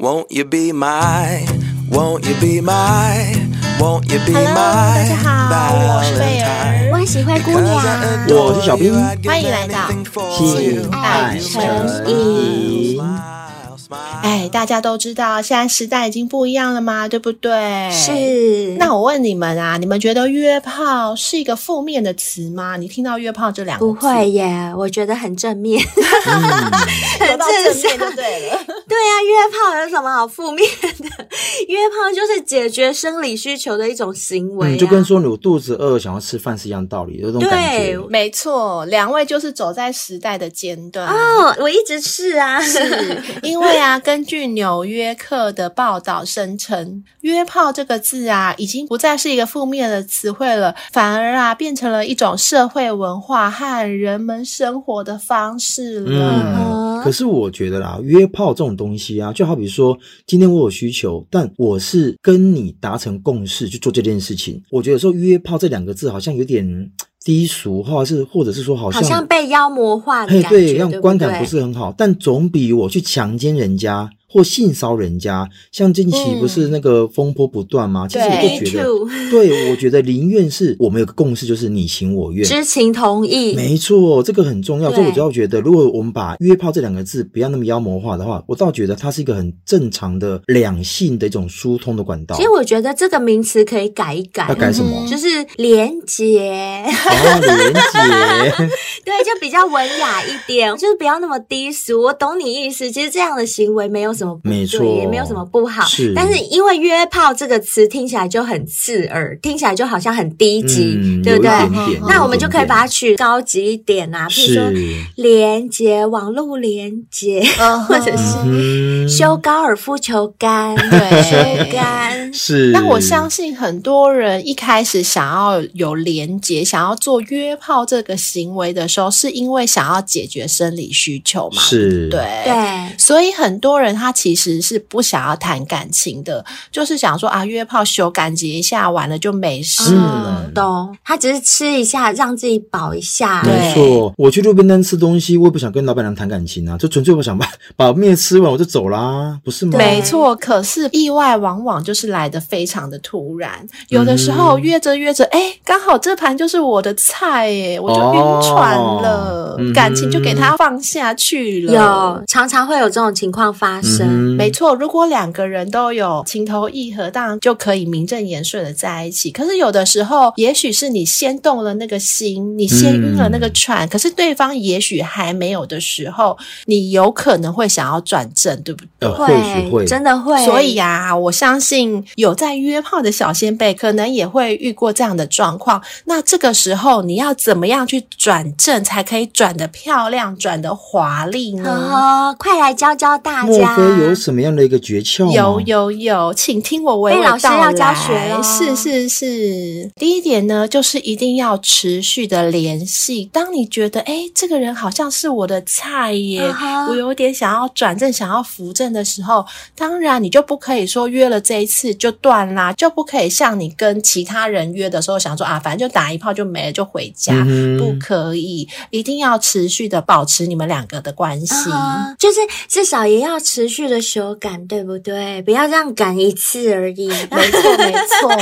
Won't you be my, won't you be my, won't you be Hello，大家好，我是贝儿，我很喜欢姑娘，我是小兵，欢迎来到性爱诚引。 哎，大家都知道，现在时代已经不一样了嘛，对不对？是。那我问你们啊，你们觉得约炮是一个负面的词吗？你听到约炮这两个字，不会耶，我觉得很正面，嗯、很正面就对了。对啊，约炮有什么好负面的？约炮就是解决生理需求的一种行为、啊嗯，就跟说你肚子饿想要吃饭是一样道理，有这种感觉。对，没错，两位就是走在时代的尖端哦，我一直是啊，是因为啊，根据纽约客的报道声称，约炮这个字啊，已经不再是一个负面的词汇了，反而啊，变成了一种社会文化和人们生活的方式了。嗯，可是我觉得啦，约炮这种东西啊，就好比说，今天我有需求，但我是跟你达成共识去做这件事情。我觉得说约炮这两个字好像有点低俗，或者是或者是说好像好像被妖魔化的感觉，对，让观感不是很好。但总比我去强奸人家。或性骚人家，像近期不是那个风波不断吗？嗯、其实我就觉得，对，我觉得宁愿是我们有个共识，就是你情我愿，知情同意，没错，这个很重要。所以我就要觉得，如果我们把约炮这两个字不要那么妖魔化的话，我倒觉得它是一个很正常的两性的一种疏通的管道。其实我觉得这个名词可以改一改，要改什么？就是连结，哦，连结，对，就比较文雅一点，就是不要那么低俗。我懂你意思，其实这样的行为没有。什么不对，没错，也没有什么不好。是，但是因为“约炮”这个词听起来就很刺耳，听起来就好像很低级，嗯、对不对？点点那我们就可以把它取高级一点啊，比如说连接网络连接，或者是修高尔夫球杆，对，修杆是。那我相信很多人一开始想要有连接，想要做约炮这个行为的时候，是因为想要解决生理需求嘛？是，对对。所以很多人他。其实是不想要谈感情的，就是想说啊，约炮修感觉一下，完了就没事了。嗯、懂？他只是吃一下，让自己饱一下。没错，我去路边摊吃东西，我也不想跟老板娘谈感情啊，就纯粹我想把 把面吃完，我就走啦，不是吗？没错。可是意外往往就是来的非常的突然，有的时候约着约着，哎、嗯，刚好这盘就是我的菜，哎，我就晕船了，哦、感情就给他放下去了。有，常常会有这种情况发生。嗯、没错，如果两个人都有情投意合，当然就可以名正言顺的在一起。可是有的时候，也许是你先动了那个心，你先晕了那个船，嗯、可是对方也许还没有的时候，你有可能会想要转正，对不对？呃、会，会，真的会。所以呀、啊，我相信有在约炮的小仙贝，可能也会遇过这样的状况。那这个时候，你要怎么样去转正，才可以转得漂亮，转得华丽呢？哦，快来教教大家。有什么样的一个诀窍？有有有，请听我娓娓道来。老师要教学了。是是是，第一点呢，就是一定要持续的联系。当你觉得哎这个人好像是我的菜耶，uh huh. 我有点想要转正、想要扶正的时候，当然你就不可以说约了这一次就断啦，就不可以像你跟其他人约的时候想说啊，反正就打一炮就没了，就回家。嗯、不可以，一定要持续的保持你们两个的关系，uh huh. 就是至少也要持续的修感，对不对？不要这样感一次而已。没错，没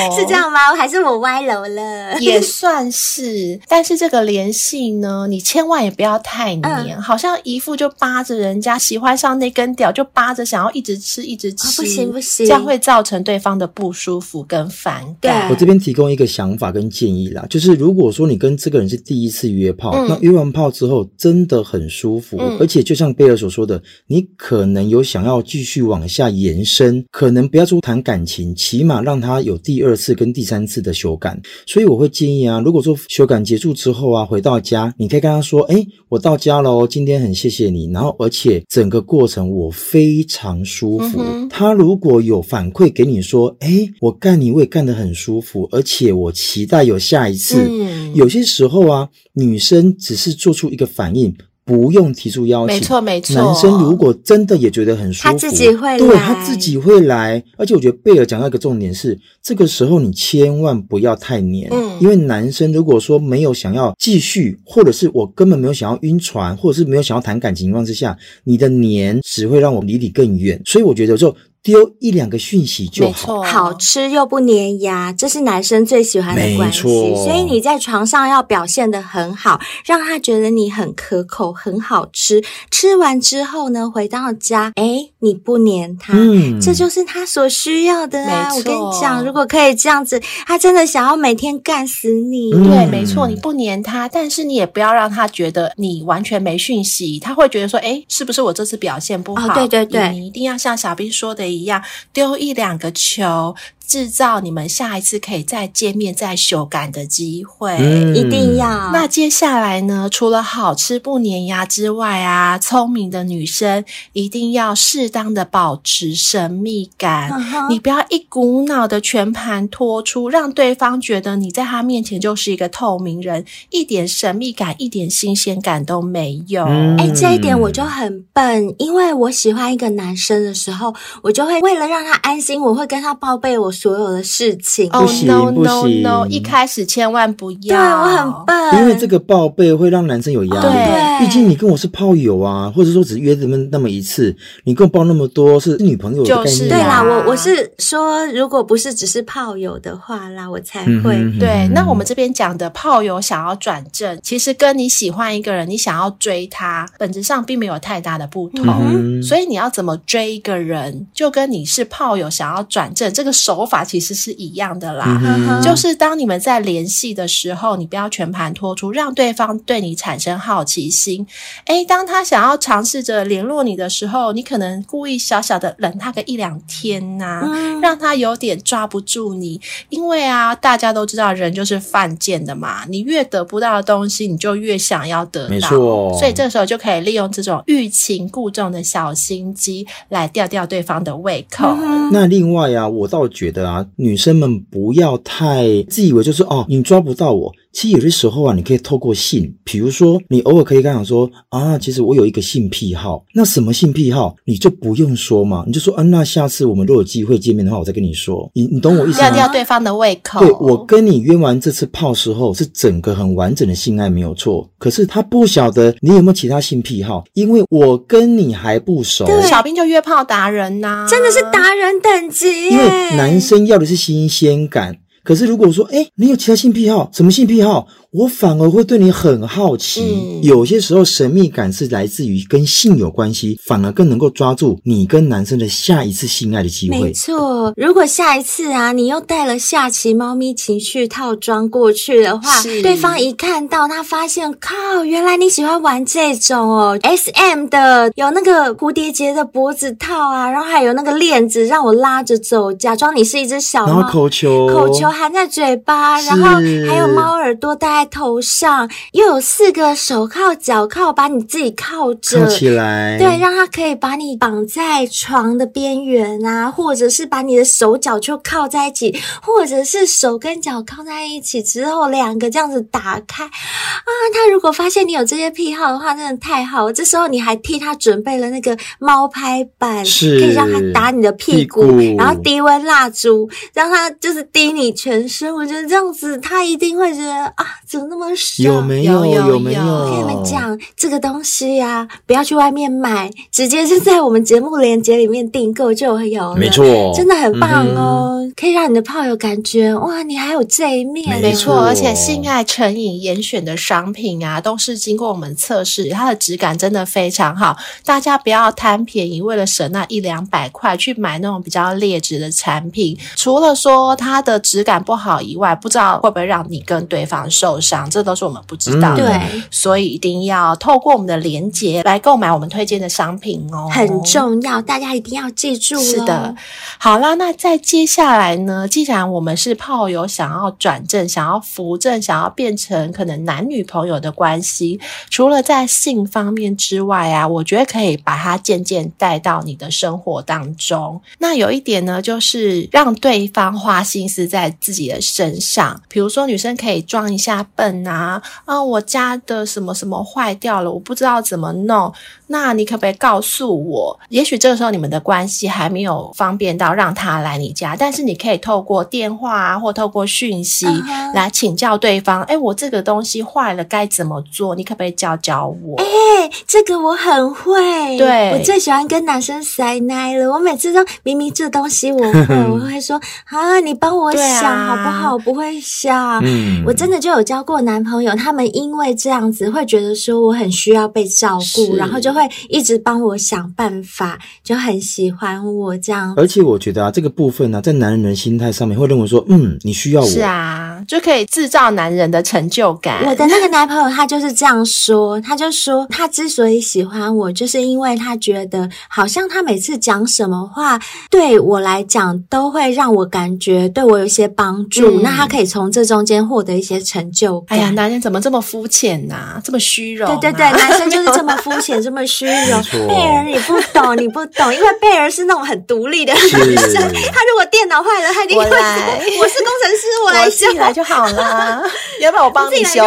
错，是这样吗？还是我歪楼了？也算是。但是这个联系呢，你千万也不要太黏，嗯、好像一副就扒着人家喜欢上那根屌，就扒着想要一直吃，一直吃，哦、不行不行，这样会造成对方的不舒服跟反感。我这边提供一个想法跟建议啦，就是如果说你跟这个人是第一次约炮，嗯、那约完炮之后真的很舒服，嗯、而且就像贝尔所说的，你可能有想要。继续往下延伸，可能不要说谈感情，起码让他有第二次跟第三次的修改。所以我会建议啊，如果说修改结束之后啊，回到家，你可以跟他说：“诶，我到家了哦，今天很谢谢你。”然后而且整个过程我非常舒服。嗯。他如果有反馈给你说：“诶，我干你我也干得很舒服，而且我期待有下一次。”嗯。有些时候啊，女生只是做出一个反应。不用提出邀请，没错没错。男生如果真的也觉得很舒服，他自己会来，对，他自己会来。而且我觉得贝尔讲到一个重点是，这个时候你千万不要太黏，嗯，因为男生如果说没有想要继续，或者是我根本没有想要晕船，或者是没有想要谈感情情况之下，你的黏只会让我离你更远。所以我觉得就丢一两个讯息就好，好吃又不粘牙，这是男生最喜欢的关系。所以你在床上要表现的很好，让他觉得你很可口、很好吃。吃完之后呢，回到家，哎，你不粘他，嗯，这就是他所需要的啊。我跟你讲，如果可以这样子，他真的想要每天干死你。嗯、对，没错，你不粘他，但是你也不要让他觉得你完全没讯息，他会觉得说，哎，是不是我这次表现不好？哦、对对对，你一定要像小兵说的一样，丢一两个球。制造你们下一次可以再见面、再修改的机会，嗯，一定要。那接下来呢？除了好吃不粘牙之外啊，聪明的女生一定要适当的保持神秘感。Uh-huh. 你不要一股脑的全盘托出，让对方觉得你在他面前就是一个透明人，一点神秘感、一点新鲜感都没有。哎、嗯欸，这一点我就很笨，因为我喜欢一个男生的时候，我就会为了让他安心，我会跟他报备我。所有的事情哦、oh, no no no！一开始千万不要，对，我很笨，因为这个报备会让男生有压力。对，毕竟你跟我是炮友啊，或者说只约那么那么一次，你跟我报那么多是女朋友的概念。就是、对啦，我我是说，如果不是只是炮友的话啦，我才会。嗯、哼哼哼对，那我们这边讲的炮友想要转正，其实跟你喜欢一个人，你想要追他，本质上并没有太大的不同。嗯、所以你要怎么追一个人，就跟你是炮友想要转正这个手。法其实是一样的啦，嗯、就是当你们在联系的时候，你不要全盘托出，让对方对你产生好奇心。诶，当他想要尝试着联络你的时候，你可能故意小小的冷他个一两天呐、啊嗯，让他有点抓不住你。因为啊，大家都知道人就是犯贱的嘛，你越得不到的东西，你就越想要得到。没错，所以这时候就可以利用这种欲擒故纵的小心机来吊吊对方的胃口。嗯、那另外啊，我倒觉得。啊，女生们不要太自以为就是哦，你抓不到我。其实有些时候啊，你可以透过性，比如说你偶尔可以跟他讲说啊，其实我有一个性癖好。那什么性癖好，你就不用说嘛，你就说啊，那下次我们如果有机会见面的话，我再跟你说。你你懂我意思吗？吊吊对方的胃口。对，我跟你约完这次炮时候，是整个很完整的性爱没有错。可是他不晓得你有没有其他性癖好，因为我跟你还不熟。对，小兵就约炮达人呐、啊，真的是达人等级。因为男生要的是新鲜感。可是如果我说，哎，你有其他性癖好，什么性癖好？我反而会对你很好奇。嗯，有些时候神秘感是来自于跟性有关系，反而更能够抓住你跟男生的下一次性爱的机会。没错，如果下一次啊，你又带了下棋猫咪情绪套装过去的话，对方一看到他发现，靠，原来你喜欢玩这种哦，SM 的，有那个蝴蝶结的脖子套啊，然后还有那个链子让我拉着走，假装你是一只小猫，然后口球，口球含在嘴巴，然后还有猫耳朵戴在头上，又有四个手铐、脚铐，把你自己铐着，铐起来，对，让他可以把你绑在床的边缘啊，或者是把你的手脚就铐在一起，或者是手跟脚铐在一起之后，两个这样子打开啊。他如果发现你有这些癖好的话，真的太好了。这时候你还替他准备了那个猫拍板，是可以让他打你的屁股，屁股然后低温蜡烛让他就是滴你全身。我觉得这样子他一定会觉得啊。怎么那么少？有没有？有，有，有没有？我跟你们讲，这个东西呀、啊，不要去外面买，直接就在我们节目链接里面订购就会有了。没错，真的很棒哦、嗯，可以让你的炮友感觉哇，你还有这一面。没错，而且性爱成瘾严选的商品啊，都是经过我们测试，它的质感真的非常好。大家不要贪便宜，为了省那一两百块去买那种比较劣质的产品。除了说它的质感不好以外，不知道会不会让你跟对方受伤，这都是我们不知道的，对，所以一定要透过我们的连接来购买我们推荐的商品哦，很重要，大家一定要记住。是的，好啦，那在接下来呢，既然我们是炮友，想要转正，想要扶正，想要变成可能男女朋友的关系，除了在性方面之外啊，我觉得可以把它渐渐带到你的生活当中。那有一点呢，就是让对方花心思在自己的身上，比如说女生可以装一下。本啊，啊，我家的什么什么坏掉了，我不知道怎么弄。那你可不可以告诉我？也许这个时候你们的关系还没有方便到让他来你家，但是你可以透过电话啊，或透过讯息来请教对方。哎、uh -huh.，我这个东西坏了该怎么做？你可不可以教教我？哎、欸，这个我很会。对，我最喜欢跟男生塞奶了。我每次都明明这东西我会，我会说啊，你帮我想、啊、好不好？我不会想。嗯，我真的就有交过男朋友，他们因为这样子会觉得说我很需要被照顾，然后就会。会一直帮我想办法，就很喜欢我这样。而且我觉得啊，这个部分呢、啊，在男人的心态上面会认为说，嗯，你需要我，是啊，就可以制造男人的成就感。我的那个男朋友他就是这样说，他就说他之所以喜欢我，就是因为他觉得好像他每次讲什么话对我来讲都会让我感觉对我有一些帮助，嗯、那他可以从这中间获得一些成就感。哎呀，男人怎么这么肤浅呐、啊，这么虚荣、啊？对对对，男生就是这么 肤浅，这么。虚荣，贝儿你不懂，你不懂，因为贝儿是那种很独立的女生。他如果电脑坏了，他一定会来：“我是工程师，我来修，我自己来就好了。”要不要我帮你修。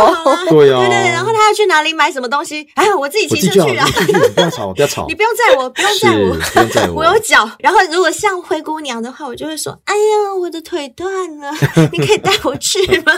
对啊，对对对。然后他要去哪里买什么东西？哎，我自己骑车去啊！不要吵，不要吵，你不用载我，不用载我，不用载我，我有脚。然后如果像灰姑娘的话，我就会说：“哎呀，我的腿断了，你可以带我去吗？”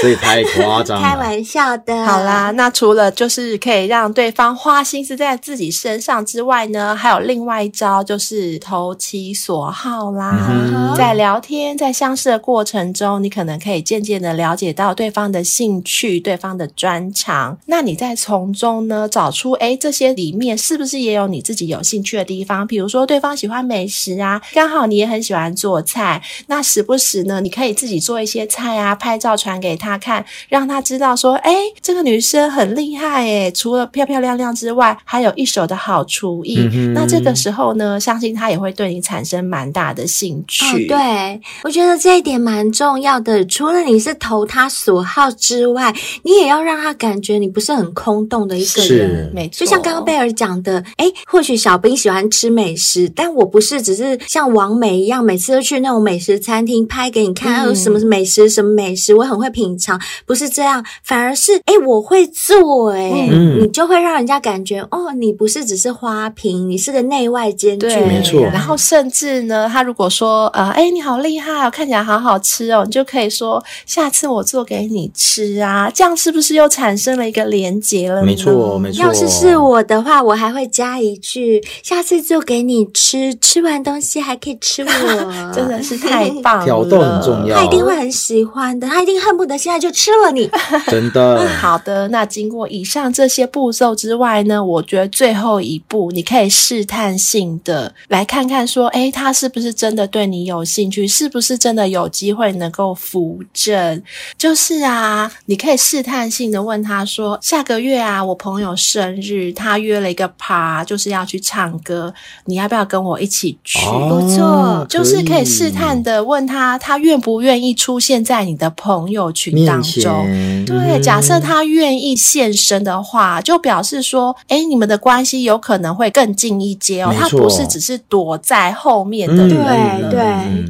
所以太夸张，开玩笑的。好啦，那除了就是可以。让对方花心思在自己身上之外呢，还有另外一招，就是投其所好啦。嗯、在聊天、在相识的过程中，你可能可以渐渐的了解到对方的兴趣、对方的专长。那你再从中呢，找出诶这些里面是不是也有你自己有兴趣的地方？比如说，对方喜欢美食啊，刚好你也很喜欢做菜，那时不时呢，你可以自己做一些菜啊，拍照传给他看，让他知道说，诶这个女生很厉害诶，除除了漂漂亮亮之外，还有一手的好厨艺。嗯。那这个时候呢，相信他也会对你产生蛮大的兴趣。哦，对，我觉得这一点蛮重要的。除了你是投他所好之外，你也要让他感觉你不是很空洞的一个人。没错，就像刚刚贝尔讲的，哎，或许小兵喜欢吃美食，但我不是只是像王美一样，每次都去那种美食餐厅拍给你看，有什么美食，什么美食，我很会品尝，不是这样，反而是哎，我会做，诶。嗯。你就会让人家感觉哦，你不是只是花瓶，你是个内外兼具。没错。然后甚至呢，他如果说呃，哎，你好厉害哦，看起来好好吃哦，你就可以说下次我做给你吃啊，这样是不是又产生了一个连结了？没错，没错。要是是我的话，我还会加一句：下次做给你吃，吃完东西还可以吃我，真的是太棒了。挑逗很重要，他一定会很喜欢的，他一定恨不得现在就吃了你。真的。好的，那经过以上这些。步骤之外呢，我觉得最后一步，你可以试探性的来看看，说，诶，他是不是真的对你有兴趣？是不是真的有机会能够扶正？就是啊，你可以试探性的问他说，下个月啊，我朋友生日，他约了一个趴，就是要去唱歌，你要不要跟我一起去？哦，不错，就是可以试探的问他，他愿不愿意出现在你的朋友群当中？对，假设他愿意现身的话。就表示说，哎，你们的关系有可能会更近一阶哦，他不是只是躲在后面的人。对对，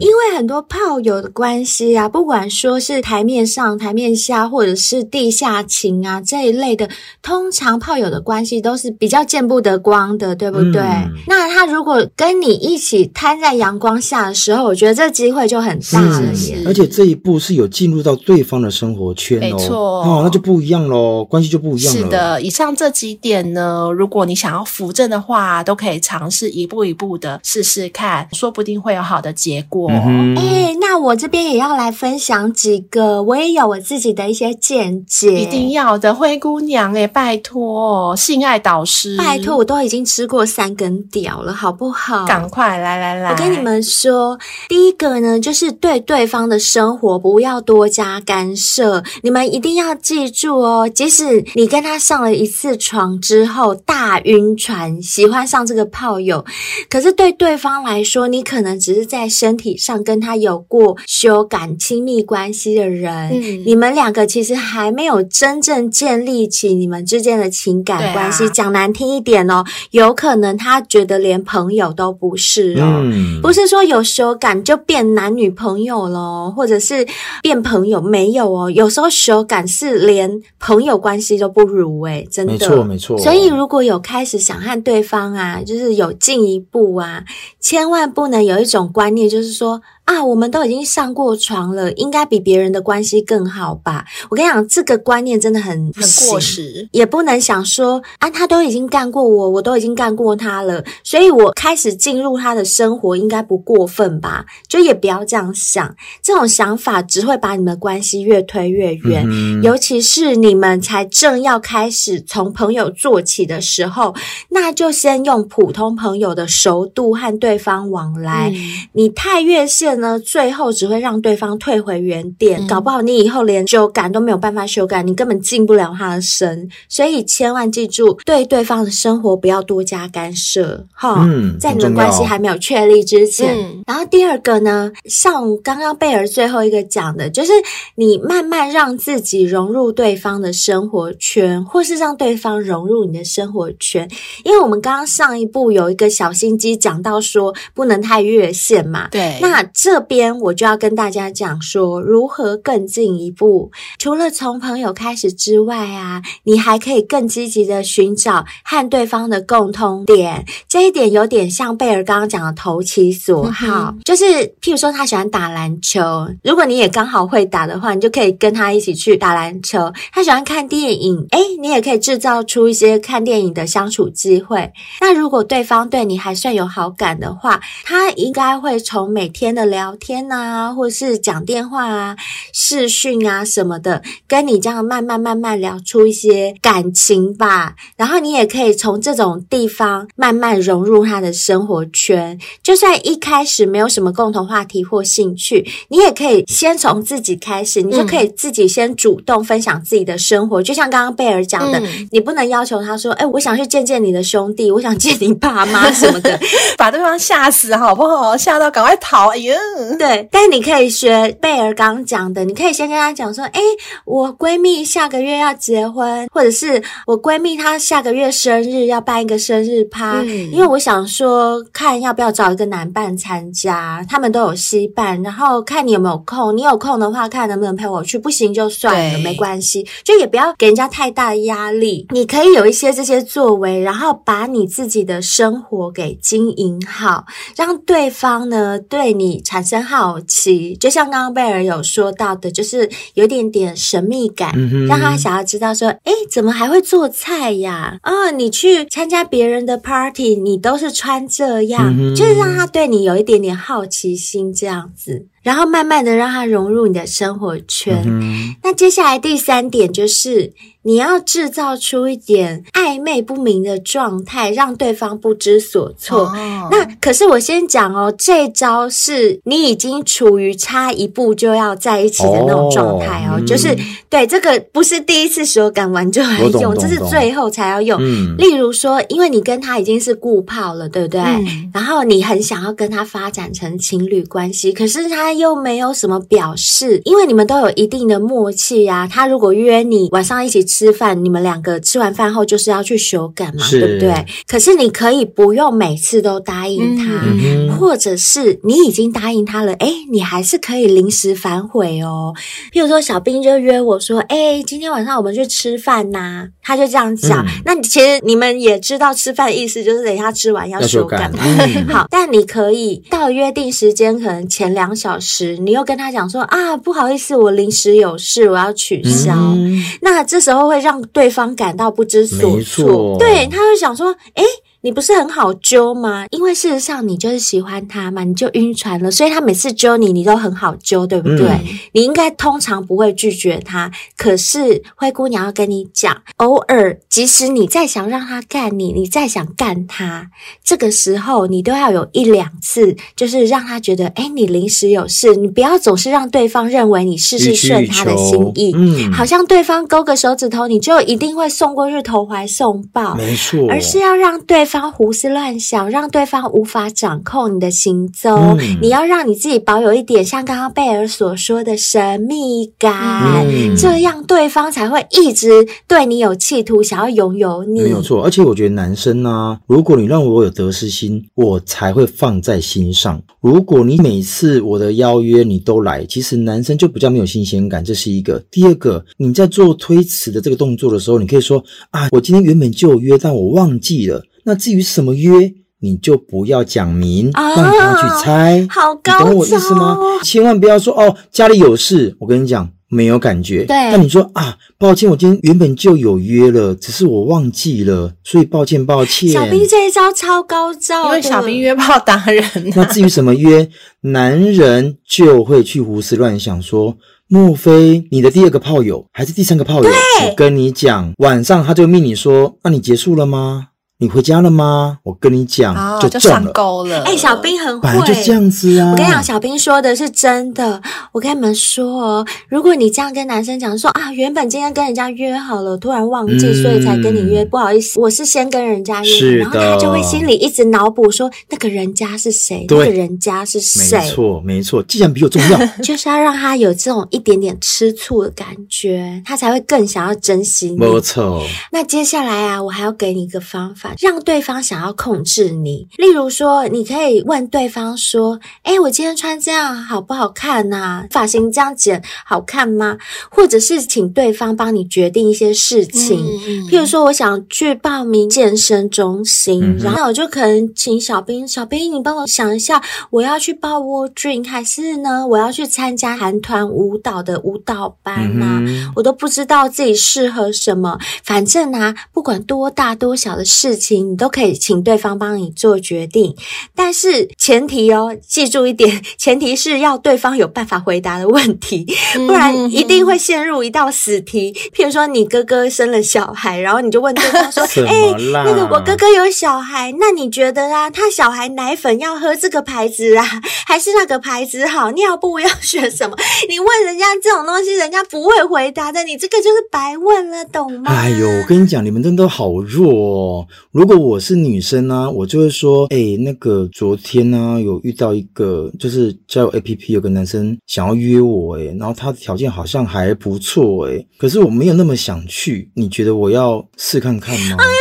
因为很多炮友的关系啊，不管说是台面上、台面下，或者是地下情啊这一类的，通常炮友的关系都是比较见不得光的，对不对？嗯、那他如果跟你一起摊在阳光下的时候，我觉得这机会就很大了耶。而且这一步是有进入到对方的生活圈哦，没错哦，那就不一样喽，关系就不一样了。是的，以上。像这几点呢，如果你想要扶正的话，都可以尝试一步一步的试试看，说不定会有好的结果。哎、嗯欸，那我这边也要来分享几个，我也有我自己的一些见解。一定要的，灰姑娘哎，拜托，性爱导师，拜托，我都已经吃过三根屌了，好不好？赶快来来来，我跟你们说，第一个呢，就是对对方的生活不要多加干涉。你们一定要记住哦，即使你跟他上了一。次床之后大晕船，喜欢上这个炮友，可是对对方来说，你可能只是在身体上跟他有过修感亲密关系的人，嗯，你们两个其实还没有真正建立起你们之间的情感关系。讲难听一点哦，有可能他觉得连朋友都不是哦，嗯，不是说有修感就变男女朋友咯，或者是变变朋友，没有哦。有时候修感是连朋友关系都不如诶，真的。没错，没错。所以如果有开始想和对方啊，就是有进一步啊，千万不能有一种观念，就是说。啊，我们都已经上过床了，应该比别人的关系更好吧？我跟你讲，这个观念真的很很过时，也不能想说啊，他都已经干过我，我都已经干过他了，所以我开始进入他的生活应该不过分吧？就也不要这样想，这种想法只会把你们关系越推越远，嗯。尤其是你们才正要开始从朋友做起的时候，那就先用普通朋友的熟度和对方往来，嗯，你太越线。呢，最后只会让对方退回原点，嗯，搞不好你以后连修改都没有办法修改，你根本进不了他的身。所以千万记住，对对方的生活不要多加干涉，哈。嗯，在你们关系还没有确立之前。嗯。然后第二个呢，像刚刚贝尔最后一个讲的，就是你慢慢让自己融入对方的生活圈，或是让对方融入你的生活圈。因为我们刚刚上一步有一个小心机讲到说，不能太越线嘛。对。那这边我就要跟大家讲说，如何更进一步。除了从朋友开始之外啊，你还可以更积极的寻找和对方的共通点。这一点有点像贝尔刚刚讲的投其所好，嗯、就是譬如说他喜欢打篮球，如果你也刚好会打的话，你就可以跟他一起去打篮球。他喜欢看电影，诶，你也可以制造出一些看电影的相处机会。那如果对方对你还算有好感的话，他应该会从每天的聊天啊，或是讲电话啊、视讯啊什么的，跟你这样慢慢慢慢聊出一些感情吧。然后你也可以从这种地方慢慢融入他的生活圈。就算一开始没有什么共同话题或兴趣，你也可以先从自己开始，你就可以自己先主动分享自己的生活。嗯、就像刚刚贝尔讲的、嗯，你不能要求他说：“哎，我想去见见你的兄弟，我想见你爸妈什么的，把对方吓死好不好？吓到赶快逃！”哎呀。对，但你可以学贝尔刚讲的，你可以先跟他讲说：“哎，我闺蜜下个月要结婚，或者是我闺蜜她下个月生日要办一个生日趴，嗯，因为我想说，看要不要找一个男伴参加，他们都有西办，然后看你有没有空，你有空的话，看能不能陪我去，不行就算了，没关系，就也不要给人家太大压力。你可以有一些这些作为，然后把你自己的生活给经营好，让对方呢对你产生好奇，就像刚刚贝尔有说到的，就是有点点神秘感，嗯、让他想要知道说，哎，怎么还会做菜呀？啊、哦，你去参加别人的 party，你都是穿这样，嗯、就是让他对你有一点点好奇心，这样子。然后慢慢的让他融入你的生活圈。嗯、那接下来第三点就是你要制造出一点暧昧不明的状态，让对方不知所措。哦、那可是我先讲哦，这招是你已经处于差一步就要在一起的那种状态哦，哦就是、嗯、对这个不是第一次手感完就来用，这是最后才要用、嗯。例如说，因为你跟他已经是固炮了，对不对、嗯？然后你很想要跟他发展成情侣关系，可是他。又没有什么表示，因为你们都有一定的默契呀、啊。他如果约你晚上一起吃饭，你们两个吃完饭后就是要去修改嘛，对不对？可是你可以不用每次都答应他，嗯、或者是你已经答应他了，哎，你还是可以临时反悔哦。譬如说，小兵就约我说：“哎，今天晚上我们去吃饭呐。”他就这样讲。嗯、那其实你们也知道，吃饭的意思就是等一下吃完要修改嘛。嗯、好，但你可以到约定时间，可能前两小时。时，你又跟他讲说啊，不好意思，我临时有事，我要取消。嗯、那这时候会让对方感到不知所措，对，他会想说，诶。你不是很好揪吗？因为事实上你就是喜欢他嘛，你就晕船了，所以他每次揪你，你都很好揪，对不对？嗯、你应该通常不会拒绝他。可是灰姑娘要跟你讲，偶尔即使你再想让他干你，你再想干他，这个时候你都要有一两次，就是让他觉得，哎，你临时有事，你不要总是让对方认为你事事顺他的心意，嗯，好像对方勾个手指头，你就一定会送过去投怀送抱，没错，而是要让对方。方胡思乱想，让对方无法掌控你的行踪。嗯、你要让你自己保有一点像刚刚贝尔所说的神秘感，嗯、这样对方才会一直对你有企图，想要拥有你。没有错，而且我觉得男生呢、啊，如果你让我有得失心，我才会放在心上。如果你每次我的邀约你都来，其实男生就比较没有新鲜感，这是一个。第二个，你在做推辞的这个动作的时候，你可以说啊，我今天原本就有约，但我忘记了。那至于什么约，你就不要讲明，让他去猜。好高，你懂我意思吗？千万不要说哦，家里有事。我跟你讲，没有感觉。对。那你说啊，抱歉，我今天原本就有约了，只是我忘记了，所以抱歉，抱歉。小兵这一招超高招，因为小兵约炮达人。那至于什么约，男人就会去胡思乱想说。莫非你的第二个炮友还是第三个炮友？我跟你讲，晚上他就命你说：“那你结束了吗？”你回家了吗？我跟你讲，哦、就，就上钩了。哎、欸，小兵很会，本来就这样子啊。我跟你讲，小兵说的是真的。我跟你们说哦，如果你这样跟男生讲说啊，原本今天跟人家约好了，突然忘记，嗯、所以才跟你约，不好意思，我是先跟人家约，是的，然后他就会心里一直脑补说那个人家是谁，对那个人家是谁？没错，没错，既然比我重要，就是要让他有这种一点点吃醋的感觉，他才会更想要珍惜你。没错。那接下来啊，我还要给你一个方法，让对方。想要控制你，例如说，你可以问对方说：“哎，我今天穿这样好不好看呐？发型这样剪好看吗？”或者是请对方帮你决定一些事情，嗯、譬如说，我想去报名健身中心，嗯、然后我就可能请小兵，小兵，你帮我想一下，我要去报 World Dream，还是呢，我要去参加韩团舞蹈的舞蹈班吗？嗯、我都不知道自己适合什么。反正啊，不管多大多小的事情，你都可以。请对方帮你做决定，但是前提哦，记住一点，前提是要对方有办法回答的问题，不然一定会陷入一道死题。譬如说，你哥哥生了小孩，然后你就问对方说：“哎，那个我哥哥有小孩，那你觉得啊，他小孩奶粉要喝这个牌子啊，还是那个牌子好？尿布要选什么？你问人家这种东西，人家不会回答的，你这个就是白问了，懂吗？”哎呦，我跟你讲，你们真的好弱哦。如果我是女生呢、啊，我就会说，哎、欸，那个昨天呢、啊，有遇到一个就是交友 APP 有个男生想要约我、欸，哎，然后他的条件好像还不错、欸，哎，可是我没有那么想去，你觉得我要试看看吗？哎呀，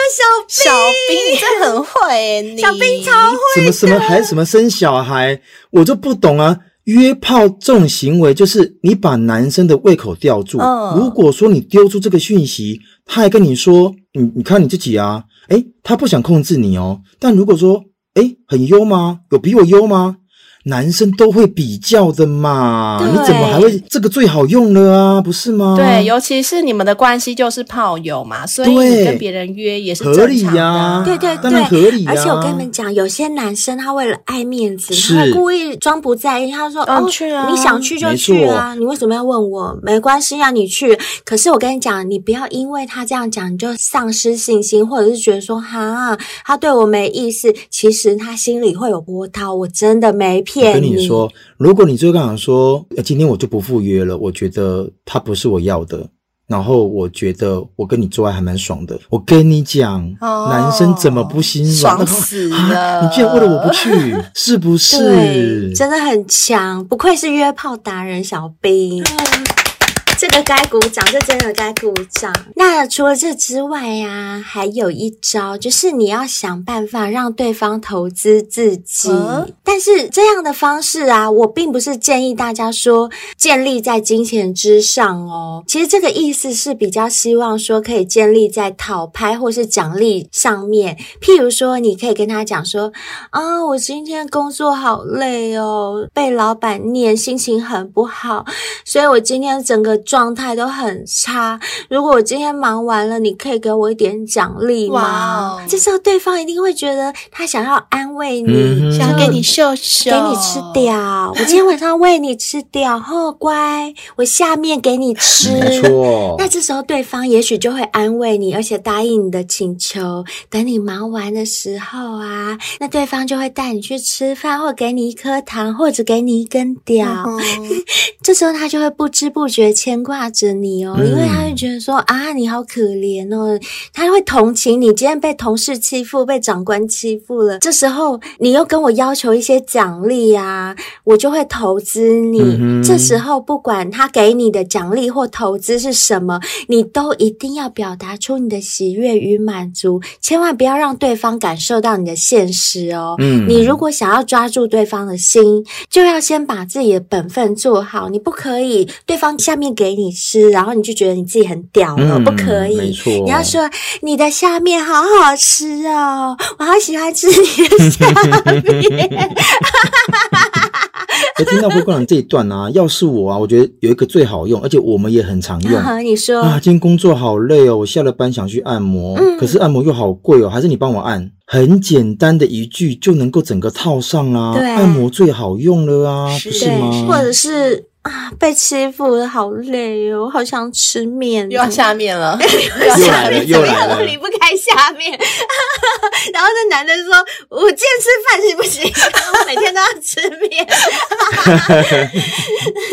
小兵，小兵，你真很会、欸，你小兵超会，什么什么还什么生小孩，我就不懂啊。约炮这种行为，就是你把男生的胃口吊住。Oh. 如果说你丢出这个讯息，他还跟你说，你你看你自己啊，诶，他不想控制你哦。但如果说，诶，很优吗？有比我优吗？男生都会比较的嘛，对你怎么还会这个最好用了啊？不是吗？对，尤其是你们的关系就是炮友嘛，所以你跟别人约也是正常的。合理呀、啊，对对对，合理、啊。而且我跟你们讲，有些男生他为了爱面子，他会故意装不在意，他说：“哦，去啊，你想去就去啊，你为什么要问我？没关系让，你去。”可是我跟你讲，你不要因为他这样讲，你就丧失信心，或者是觉得说：“哈，他对我没意思。”其实他心里会有波涛，我真的没。我跟你说，如果你最后跟我说，今天我就不赴约了，我觉得他不是我要的，然后我觉得我跟你做爱还蛮爽的，我跟你讲，哦、男生怎么不心软？爽死了、啊！你居然为了我不去，是不是？真的很强，不愧是约炮达人小兵。嗯这个该鼓掌，这真的该鼓掌。那除了这之外呀，还有一招，就是你要想办法让对方投资自己。嗯、但是这样的方式啊，我并不是建议大家说建立在金钱之上哦。其实这个意思是比较希望说可以建立在讨拍或是奖励上面。譬如说，你可以跟他讲说：“啊，我今天工作好累哦，被老板念，心情很不好，所以我今天整个。”状态都很差。如果我今天忙完了，你可以给我一点奖励吗.这时候对方一定会觉得他想要安慰你，想给你秀秀，给你吃掉。我今天晚上喂你吃掉，哦，乖，我下面给你吃。没错。那这时候对方也许就会安慰你，而且答应你的请求。等你忙完的时候啊，那对方就会带你去吃饭，或给你一颗糖，或者给你一根屌。嗯、这时候他就会不知不觉牵。挂着你哦，嗯、因为他会觉得说啊，你好可怜哦，他会同情你。今天被同事欺负，被长官欺负了，这时候你又跟我要求一些奖励啊，我就会投资你。嗯、这时候不管他给你的奖励或投资是什么，你都一定要表达出你的喜悦与满足，千万不要让对方感受到你的现实哦。嗯，你如果想要抓住对方的心，就要先把自己的本分做好。你不可以对方下面给你吃，然后你就觉得你自己很屌了，嗯、不可以。你要说你的下面好好吃哦，我好喜欢吃你的下面。我 听到灰姑娘这一段啊，要是我啊，我觉得有一个最好用，而且我们也很常用。啊、你说啊，今天工作好累哦，我下了班想去按摩，嗯、可是按摩又好贵哦，还是你帮我按？很简单的一句就能够整个套上啦，对按摩最好用了啊，是不是吗？或者是。啊，被欺负了，好累哦，我好想吃面，又要下面了，又要下面，又来了，离不开下面。然后那男的说：“我今天吃饭行不行？我每天都要吃面。”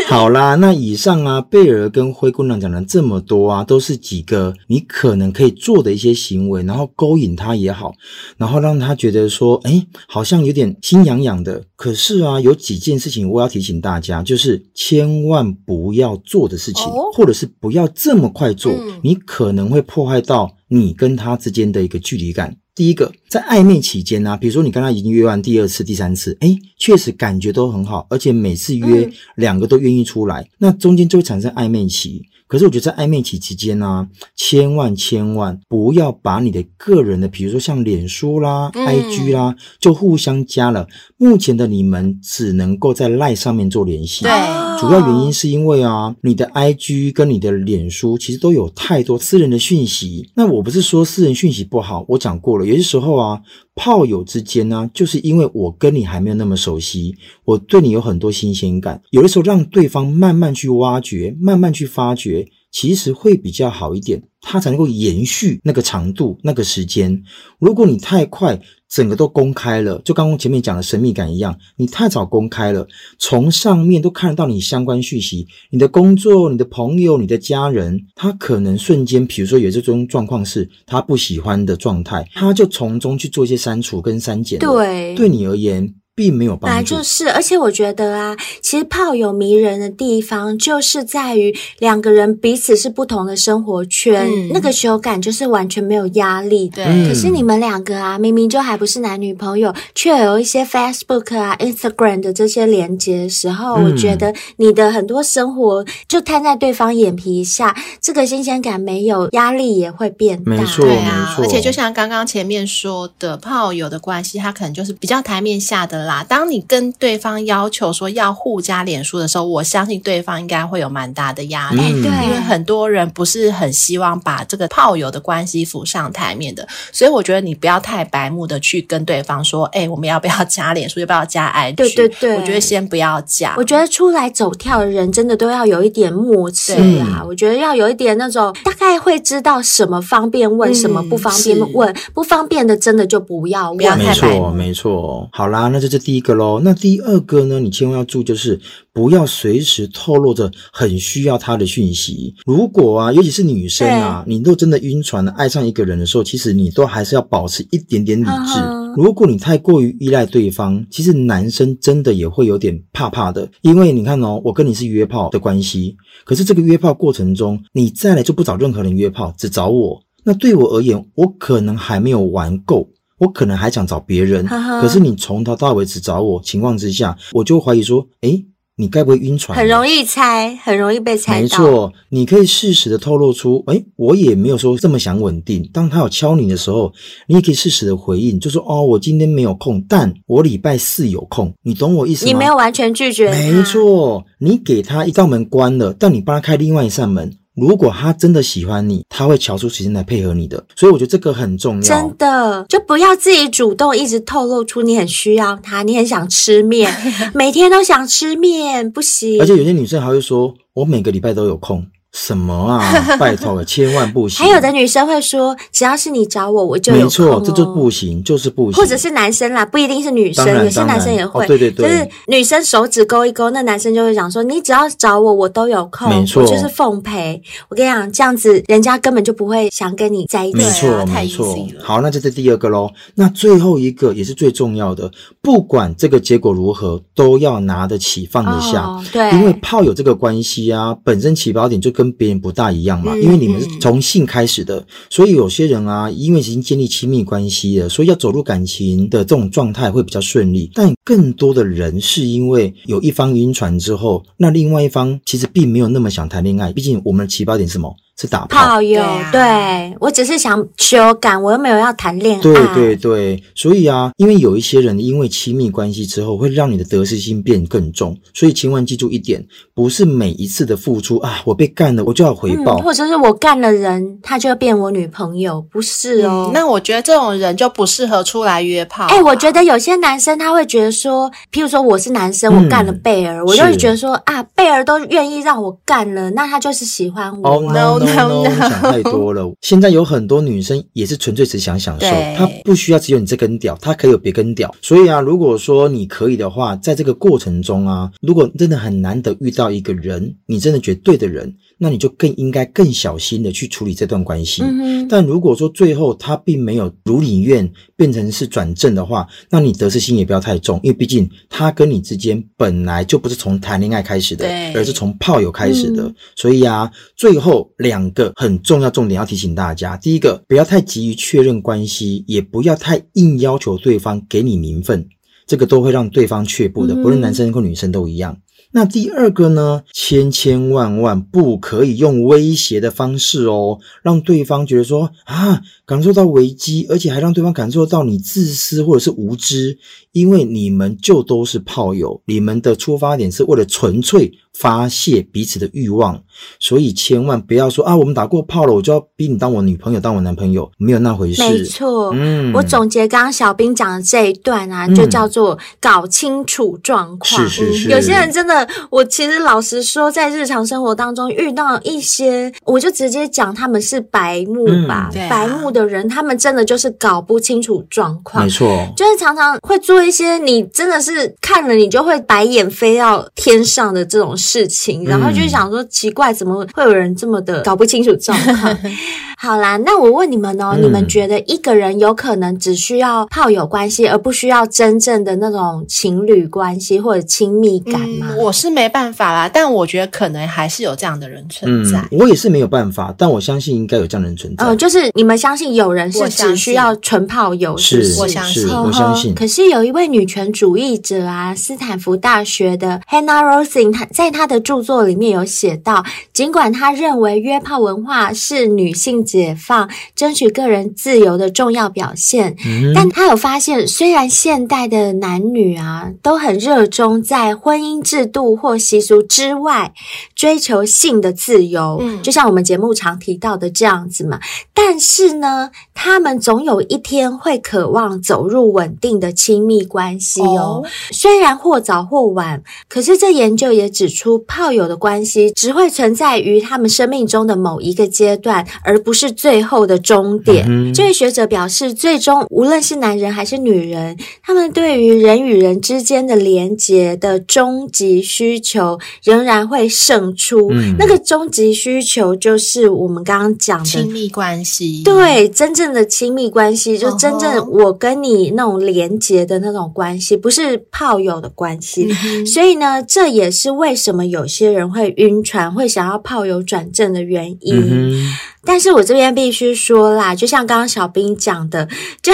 好啦，那以上啊，贝尔跟灰姑娘讲了这么多啊，都是几个你可能可以做的一些行为，然后勾引他也好，然后让他觉得说，哎，好像有点心痒痒的。可是啊，有几件事情我要提醒大家，就是切。千万不要做的事情，或者是不要这么快做，你可能会破坏到你跟他之间的一个距离感。第一个，在暧昧期间呢，比如说你跟他已经约完第二次、第三次，哎，确实感觉都很好，而且每次约两个都愿意出来，那中间就会产生暧昧期。可是我觉得在暧昧期期间呢、啊，千万千万不要把你的个人的，比如说像脸书啦、嗯、IG 啦，就互相加了。目前的你们只能够在 LINE 上面做联系。对，主要原因是因为啊，你的 IG 跟你的脸书其实都有太多私人的讯息。那我不是说私人讯息不好，我讲过了，有些时候啊。炮友之间呢、就是因为我跟你还没有那么熟悉，我对你有很多新鲜感，有的时候让对方慢慢去挖掘，慢慢去发掘，其实会比较好一点，它才能够延续那个长度、那个时间。如果你太快，整个都公开了，就刚刚前面讲的神秘感一样，你太早公开了，从上面都看得到你相关讯息，你的工作、你的朋友、你的家人，他可能瞬间，比如说有这种状况是他不喜欢的状态，他就从中去做一些删除跟删减。对，对你而言。并没有帮助，本来就是，而且我觉得啊，其实炮友迷人的地方就是在于两个人彼此是不同的生活圈，嗯、那个手感就是完全没有压力。对，可是你们两个啊，明明就还不是男女朋友，却有一些 Facebook 啊、Instagram 的这些连接的时候，嗯、我觉得你的很多生活就摊在对方眼皮下，这个新鲜感没有，压力也会变大。没错，对啊，而且就像刚刚前面说的，炮友的关系，他可能就是比较台面下的。当你跟对方要求说要互加脸书的时候，我相信对方应该会有蛮大的压力，因为很多人不是很希望把这个炮友的关系浮上台面的，所以我觉得你不要太白目的去跟对方说，哎、欸，我们要不要加脸书？要不要加 IG？对对对，我觉得先不要加。我觉得出来走跳的人真的都要有一点默契啊，嗯、我觉得要有一点那种大概会知道什么方便问，嗯、什么不方便问，不方便的真的就不要问。不要太白。没错，没错。好啦，那这是第一个喽。那第二个呢？你千万要注意，就是不要随时透露着很需要他的讯息。如果啊，尤其是女生啊，你都真的晕船了，爱上一个人的时候，其实你都还是要保持一点点理智。Uh. 如果你太过于依赖对方，其实男生真的也会有点怕怕的。因为你看哦，我跟你是约炮的关系，可是这个约炮过程中，你再来就不找任何人约炮，只找我。那对我而言，我可能还没有玩够。我可能还想找别人，可是你从头到尾只找我，情况之下，我就怀疑说，诶，你该不会晕船？很容易猜，很容易被猜到。没错，你可以适时的透露出，诶，我也没有说这么想稳定。当他有敲你的时候，你也可以适时的回应，就说，哦，我今天没有空，但我礼拜四有空。你懂我意思吗？你没有完全拒绝。没错，你给他一道门关了，但你帮他开另外一扇门。如果他真的喜欢你，他会瞧出时间来配合你的，所以我觉得这个很重要。真的，就不要自己主动一直透露出你很需要他，你很想吃面，每天都想吃面，不行。而且有些女生还会说，我每个礼拜都有空。什么啊？拜托了，千万不行。还有的女生会说，只要是你找我，我就有空、哦。没错，这就不行，就是不行。或者是男生啦，不一定是女生，有些男生也会。哦、对对对，就是女生手指勾一勾，那男生就会想说，你只要找我，我都有空。没错，我就是奉陪。我跟你讲，这样子人家根本就不会想跟你在一起。没错，啊、没错。好，那这是第二个喽。那最后一个也是最重要的，不管这个结果如何，都要拿得起放得下。哦、对，因为炮友这个关系啊，本身起跑点就跟别人不大一样嘛。嗯、因为你们是从性开始的，所以有些人啊，因为已经建立亲密关系了，所以要走入感情的这种状态会比较顺利。但更多的人是因为有一方晕船之后，那另外一方其实并没有那么想谈恋爱。毕竟我们的起跑点是什么？是打炮，炮友，对，啊、对，我只是想修感，我又没有要谈恋爱。对对对，所以啊，因为有一些人因为亲密关系之后，会让你的得失心变更重，所以千万记住一点，不是每一次的付出啊，我被干了，我就要回报，嗯、或者是我干了人，他就要变我女朋友，不是哦。嗯、那我觉得这种人就不适合出来约炮、啊。哎，我觉得有些男生他会觉得说，譬如说我是男生，我干了贝尔，嗯、我就会觉得说啊，贝尔都愿意让我干了，那他就是喜欢我。Oh, no, no. No, no, 想太多了。现在有很多女生也是纯粹只想享受，她不需要只有你这根屌，她可以有别根屌。所以啊，如果说你可以的话，在这个过程中啊，如果真的很难得遇到一个人，你真的觉得对的人。那你就更应该更小心的去处理这段关系。嗯。但如果说最后他并没有如你愿变成是转正的话，那你得失心也不要太重，因为毕竟他跟你之间本来就不是从谈恋爱开始的，对而是从炮友开始的。嗯、所以啊，最后两个很重要重点要提醒大家：第一个，不要太急于确认关系，也不要太硬要求对方给你名分，这个都会让对方却步的，不论男生或女生都一样。那第二个呢，千千万万不可以用威胁的方式哦，让对方觉得说啊，感受到危机，而且还让对方感受到你自私或者是无知，因为你们就都是炮友，你们的出发点是为了纯粹发泄彼此的欲望，所以千万不要说啊，我们打过炮了，我就要逼你当我女朋友，当我男朋友，没有那回事。没错，嗯，我总结刚刚小兵讲的这一段啊，就叫做搞清楚状况。是是是，有些人真的。我其实老实说，在日常生活当中遇到一些，我就直接讲他们是白目吧，嗯。啊、白目的人，他们真的就是搞不清楚状况，没错，就是常常会做一些你真的是看了你就会白眼飞到天上的这种事情，然后就想说奇怪，怎么会有人这么的搞不清楚状况？好啦，那我问你们哦，嗯、你们觉得一个人有可能只需要炮友关系，而不需要真正的那种情侣关系或者亲密感吗？嗯、我是没办法啦，但我觉得可能还是有这样的人存在。嗯、我也是没有办法，但我相信应该有这样的人存在。嗯、呃，就是你们相信有人是只需要纯炮友，是，是，我相信，我相信。可是有一位女权主义者啊，斯坦福大学的 Hannah Rosin，她在她的著作里面有写到，尽管他认为约炮文化是女性解放、争取个人自由的重要表现，嗯、但他有发现，虽然现代的男女啊都很热衷在婚姻制度或习俗之外追求性的自由，嗯，就像我们节目常提到的这样子嘛，但是呢，他们总有一天会渴望走入稳定的亲密关系哦。哦。虽然或早或晚，可是这研究也指出，炮友的关系只会存在于他们生命中的某一个阶段，而不是最。后的终点，嗯、这位学者表示，最终无论是男人还是女人，他们对于人与人之间的连结的终极需求仍然会胜出。嗯、那个终极需求就是我们刚刚讲的亲密关系，对，真正的亲密关系，就真正我跟你那种连结的那种关系，不是炮友的关系。嗯、所以呢，这也是为什么有些人会晕船，会想要泡友转正的原因。但是我这边必须说啦，就像刚刚小兵讲的，就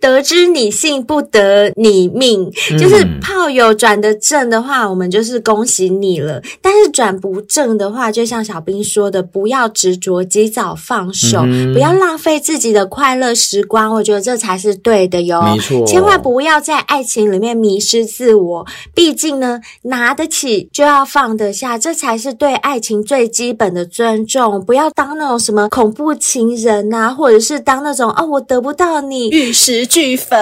得知你幸，不得你命。就是炮友转得正的话，我们就是恭喜你了。但是转不正的话，就像小兵说的，不要执着，及早放手，嗯、不要浪费自己的快乐时光。我觉得这才是对的哟。没错，千万不要在爱情里面迷失自我。毕竟呢，拿得起就要放得下，这才是对爱情最基本的尊重。不要当那种什么。么恐怖情人呐、啊，或者是当那种哦，我得不到你玉石俱焚。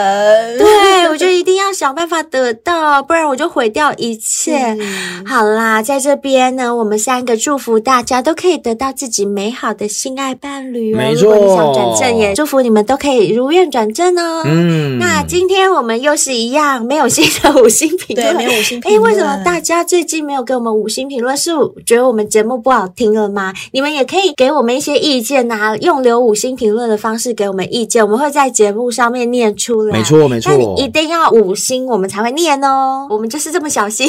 对，我就一定要想办法得到，不然我就毁掉一切。嗯、好啦，在这边呢，我们三个祝福大家都可以得到自己美好的性爱伴侣哦。没错。如果你想转正，也祝福你们都可以如愿转正哦。嗯。那今天我们又是一样没有新的五星评论，对，没有五星评论。哎，为什么大家最近没有给我们五星评论？是觉得我们节目不好听了吗？你们也可以给我们一些意见呐、啊，用留五星评论的方式给我们意见，我们会在节目上面念出来。没错，没错。但你一定要五星，我们才会念哦。我们就是这么小心。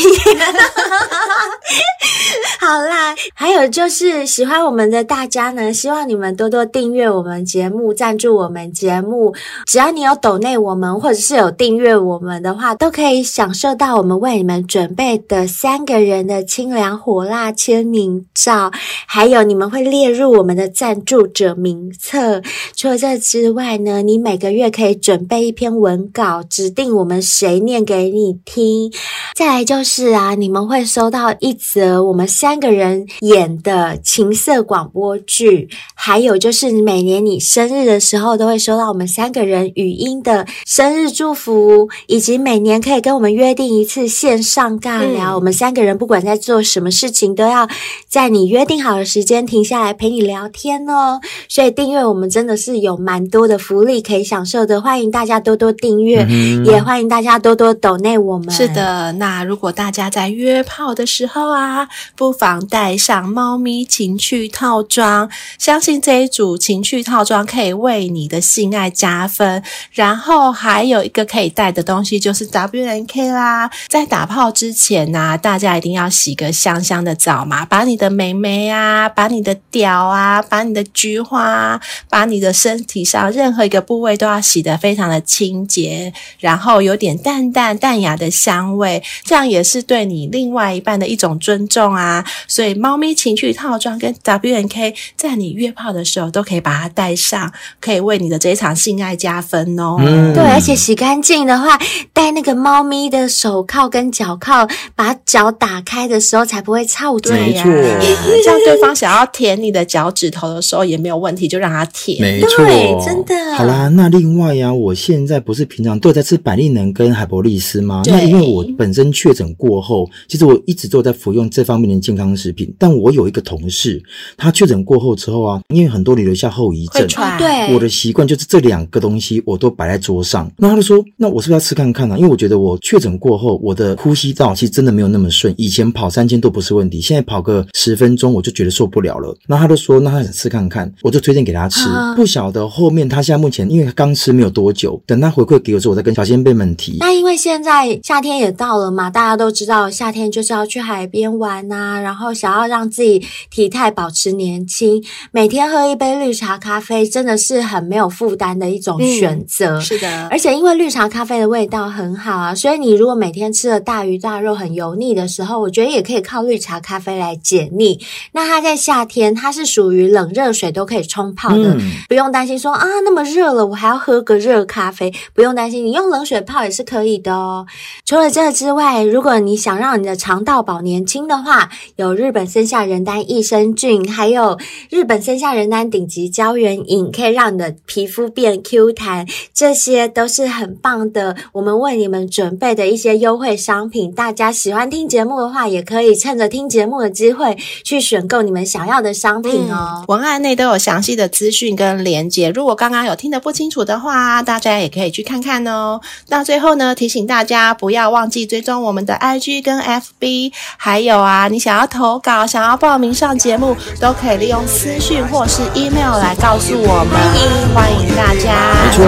好啦，还有就是喜欢我们的大家呢，希望你们多多订阅我们节目，赞助我们节目。只要你有抖内我们，或者是有订阅我们的话，都可以享受到我们为你们准备的三个人的清凉火辣签名照，还有你们会列入我们的赞助者名册。除了这之外呢，你每个月可以准备一篇文稿，指定我们谁念给你听。再来就是啊，你们会收到一则我们三。三个人演的情色广播剧，还有就是每年你生日的时候，都会收到我们三个人语音的生日祝福，以及每年可以跟我们约定一次线上尬聊。嗯、我们三个人不管在做什么事情，都要在你约定好的时间停下来陪你聊天哦。所以订阅我们真的是有蛮多的福利可以享受的，欢迎大家多多订阅，嗯、也欢迎大家多多抖内我们。是的，那如果大家在约炮的时候啊，不妨。带上猫咪情趣套装，相信这一组情趣套装可以为你的性爱加分。然后还有一个可以带的东西就是 W N K 啦。在打炮之前呢、啊，大家一定要洗个香香的澡嘛，把你的美眉啊，把你的屌啊，把你的菊花啊，把你的身体上任何一个部位都要洗得非常的清洁，然后有点淡淡淡雅的香味，这样也是对你另外一半的一种尊重啊。所以，猫咪情趣套装跟 W N K 在你约炮的时候都可以把它带上，可以为你的这一场性爱加分哦。嗯、对，而且洗干净的话，戴那个猫咪的手铐跟脚铐，把脚打开的时候才不会臭嘴呀。没错，这样对方想要舔你的脚趾头的时候也没有问题，就让他舔。没错，真的。好啦，那另外呀、啊，我现在不是平常都在吃百利能跟海博利斯吗？那因为我本身确诊过后，其实我一直都在服用这方面的健康。食品，但我有一个同事，他确诊过后之后啊，因为很多人留下后遗症，对，我的习惯就是这两个东西我都摆在桌上。那他就说，那我是不是要吃看看呢、啊？因为我觉得我确诊过后，我的呼吸道其实真的没有那么顺，以前跑三千都不是问题，现在跑个十分钟我就觉得受不了了。那他就说，那他想吃看看看，我就推荐给他吃。啊、不晓得后面他现在目前，因为他刚吃没有多久，等他回馈给我之后，我再跟小仙贝们提。那因为现在夏天也到了嘛，大家都知道夏天就是要去海边玩啊，然后想要让自己体态保持年轻，每天喝一杯绿茶咖啡，真的是很没有负担的一种选择。嗯，是的，而且因为绿茶咖啡的味道很好啊，所以你如果每天吃了大鱼大肉很油腻的时候，我觉得也可以靠绿茶咖啡来解腻。那它在夏天，它是属于冷热水都可以冲泡的，嗯，不用担心说啊那么热了，我还要喝个热咖啡，不用担心，你用冷水泡也是可以的哦。除了这之外，如果你想让你的肠道保年轻的话，有日本生下仁丹益生菌，还有日本生下仁丹顶级胶原饮，可以让你的皮肤变 Q 弹，这些都是很棒的。我们为你们准备的一些优惠商品，大家喜欢听节目的话，也可以趁着听节目的机会去选购你们想要的商品哦。案内都有详细的资讯跟连接，如果刚刚有听得不清楚的话，大家也可以去看看哦。那最后呢，提醒大家不要忘记追踪我们的 IG 跟 FB，还有啊，你想要投稿、想要报名上节目，都可以利用私讯或是 email 来告诉我们。欢迎欢迎大家，没错，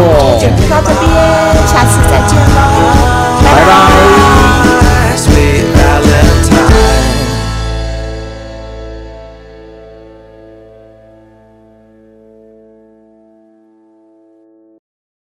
到这边，下次再见喽，拜拜。